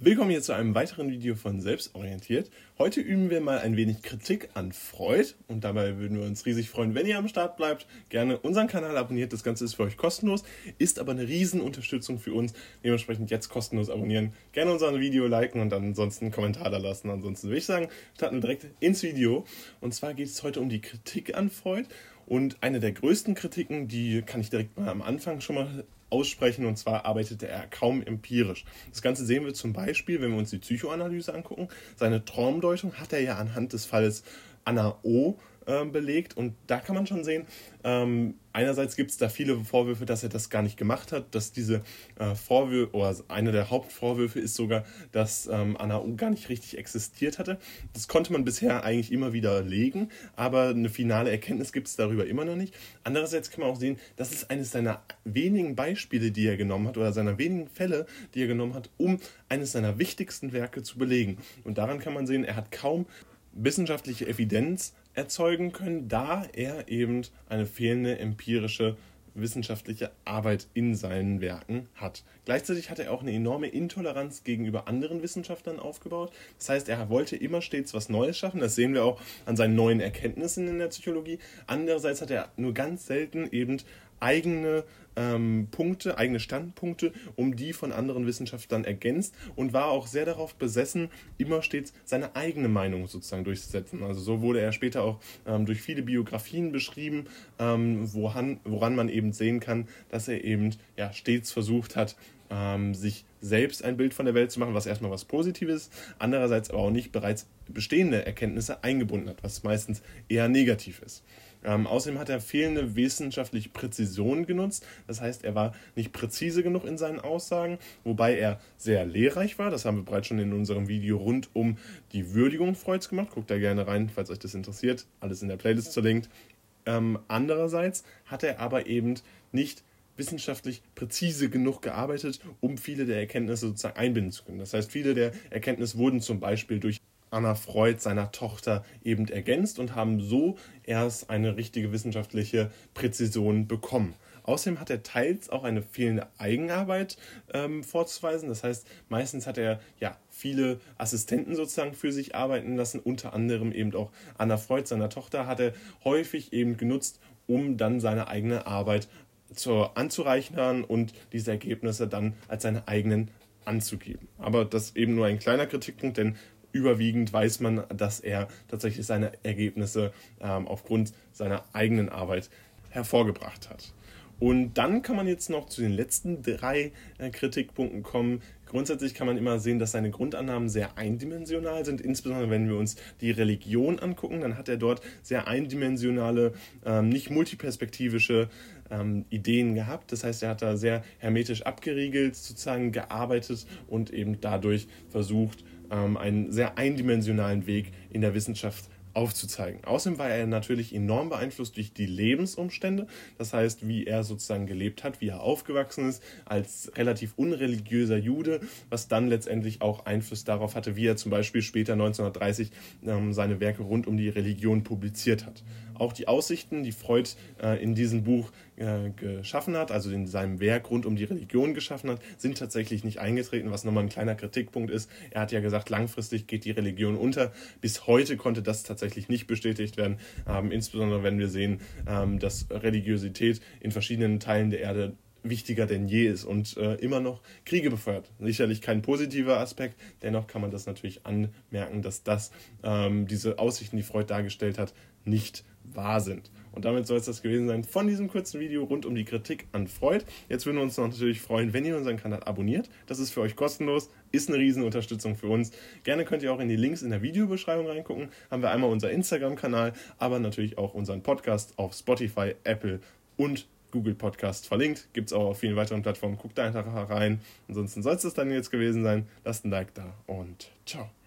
Willkommen hier zu einem weiteren Video von Selbstorientiert. Heute üben wir mal ein wenig Kritik an Freud und dabei würden wir uns riesig freuen, wenn ihr am Start bleibt. Gerne unseren Kanal abonniert, das Ganze ist für euch kostenlos, ist aber eine Riesenunterstützung für uns. Dementsprechend jetzt kostenlos abonnieren, gerne unser Video liken und dann ansonsten einen Kommentar da lassen. Ansonsten würde ich sagen, starten wir direkt ins Video. Und zwar geht es heute um die Kritik an Freud. Und eine der größten Kritiken, die kann ich direkt mal am Anfang schon mal aussprechen, und zwar arbeitete er kaum empirisch. Das Ganze sehen wir zum Beispiel, wenn wir uns die Psychoanalyse angucken. Seine Traumdeutung hat er ja anhand des Falles Anna O äh, belegt. Und da kann man schon sehen, ähm, einerseits gibt es da viele Vorwürfe, dass er das gar nicht gemacht hat, dass diese äh, Vorwürfe, oder einer der Hauptvorwürfe ist sogar, dass ähm, Anna U gar nicht richtig existiert hatte. Das konnte man bisher eigentlich immer wieder legen, aber eine finale Erkenntnis gibt es darüber immer noch nicht. Andererseits kann man auch sehen, das ist eines seiner wenigen Beispiele, die er genommen hat, oder seiner wenigen Fälle, die er genommen hat, um eines seiner wichtigsten Werke zu belegen. Und daran kann man sehen, er hat kaum wissenschaftliche Evidenz erzeugen können, da er eben eine fehlende empirische wissenschaftliche Arbeit in seinen Werken hat. Gleichzeitig hat er auch eine enorme Intoleranz gegenüber anderen Wissenschaftlern aufgebaut. Das heißt, er wollte immer stets was Neues schaffen. Das sehen wir auch an seinen neuen Erkenntnissen in der Psychologie. Andererseits hat er nur ganz selten eben eigene ähm, Punkte, eigene Standpunkte, um die von anderen Wissenschaftlern ergänzt und war auch sehr darauf besessen, immer stets seine eigene Meinung sozusagen durchzusetzen. Also so wurde er später auch ähm, durch viele Biografien beschrieben, ähm, woran, woran man eben sehen kann, dass er eben ja, stets versucht hat, ähm, sich selbst ein Bild von der Welt zu machen, was erstmal was Positives, andererseits aber auch nicht bereits bestehende Erkenntnisse eingebunden hat, was meistens eher negativ ist. Ähm, außerdem hat er fehlende wissenschaftliche Präzision genutzt. Das heißt, er war nicht präzise genug in seinen Aussagen, wobei er sehr lehrreich war. Das haben wir bereits schon in unserem Video rund um die Würdigung Freuds gemacht. Guckt da gerne rein, falls euch das interessiert. Alles in der Playlist verlinkt. Ähm, andererseits hat er aber eben nicht wissenschaftlich präzise genug gearbeitet, um viele der Erkenntnisse sozusagen einbinden zu können. Das heißt, viele der Erkenntnisse wurden zum Beispiel durch Anna Freud seiner Tochter eben ergänzt und haben so erst eine richtige wissenschaftliche Präzision bekommen. Außerdem hat er teils auch eine fehlende Eigenarbeit ähm, vorzuweisen. Das heißt, meistens hat er ja viele Assistenten sozusagen für sich arbeiten lassen, unter anderem eben auch Anna Freud, seiner Tochter, hat er häufig eben genutzt, um dann seine eigene Arbeit zu, anzureichern und diese Ergebnisse dann als seine eigenen anzugeben. Aber das ist eben nur ein kleiner Kritikpunkt, denn überwiegend weiß man, dass er tatsächlich seine Ergebnisse ähm, aufgrund seiner eigenen Arbeit hervorgebracht hat. Und dann kann man jetzt noch zu den letzten drei äh, Kritikpunkten kommen. Grundsätzlich kann man immer sehen, dass seine Grundannahmen sehr eindimensional sind. Insbesondere wenn wir uns die Religion angucken, dann hat er dort sehr eindimensionale, ähm, nicht multiperspektivische ähm, Ideen gehabt. Das heißt, er hat da sehr hermetisch abgeriegelt sozusagen gearbeitet und eben dadurch versucht, ähm, einen sehr eindimensionalen Weg in der Wissenschaft aufzuzeigen. Außerdem war er natürlich enorm beeinflusst durch die Lebensumstände, das heißt, wie er sozusagen gelebt hat, wie er aufgewachsen ist als relativ unreligiöser Jude, was dann letztendlich auch Einfluss darauf hatte, wie er zum Beispiel später 1930 ähm, seine Werke rund um die Religion publiziert hat. Auch die Aussichten, die Freud äh, in diesem Buch äh, geschaffen hat, also in seinem Werk rund um die Religion geschaffen hat, sind tatsächlich nicht eingetreten, was nochmal ein kleiner Kritikpunkt ist. Er hat ja gesagt, langfristig geht die Religion unter. Bis heute konnte das tatsächlich nicht bestätigt werden, ähm, insbesondere wenn wir sehen, ähm, dass Religiosität in verschiedenen Teilen der Erde wichtiger denn je ist und äh, immer noch Kriege befeuert. Sicherlich kein positiver Aspekt, dennoch kann man das natürlich anmerken, dass das ähm, diese Aussichten, die Freud dargestellt hat, nicht wahr sind. Und damit soll es das gewesen sein von diesem kurzen Video rund um die Kritik an Freud. Jetzt würden wir uns natürlich freuen, wenn ihr unseren Kanal abonniert. Das ist für euch kostenlos, ist eine riesen Unterstützung für uns. Gerne könnt ihr auch in die Links in der Videobeschreibung reingucken. Haben wir einmal unser Instagram-Kanal, aber natürlich auch unseren Podcast auf Spotify, Apple und Google Podcast verlinkt. Gibt es auch auf vielen weiteren Plattformen. Guckt da einfach rein. Ansonsten soll es das dann jetzt gewesen sein. Lasst ein Like da und ciao.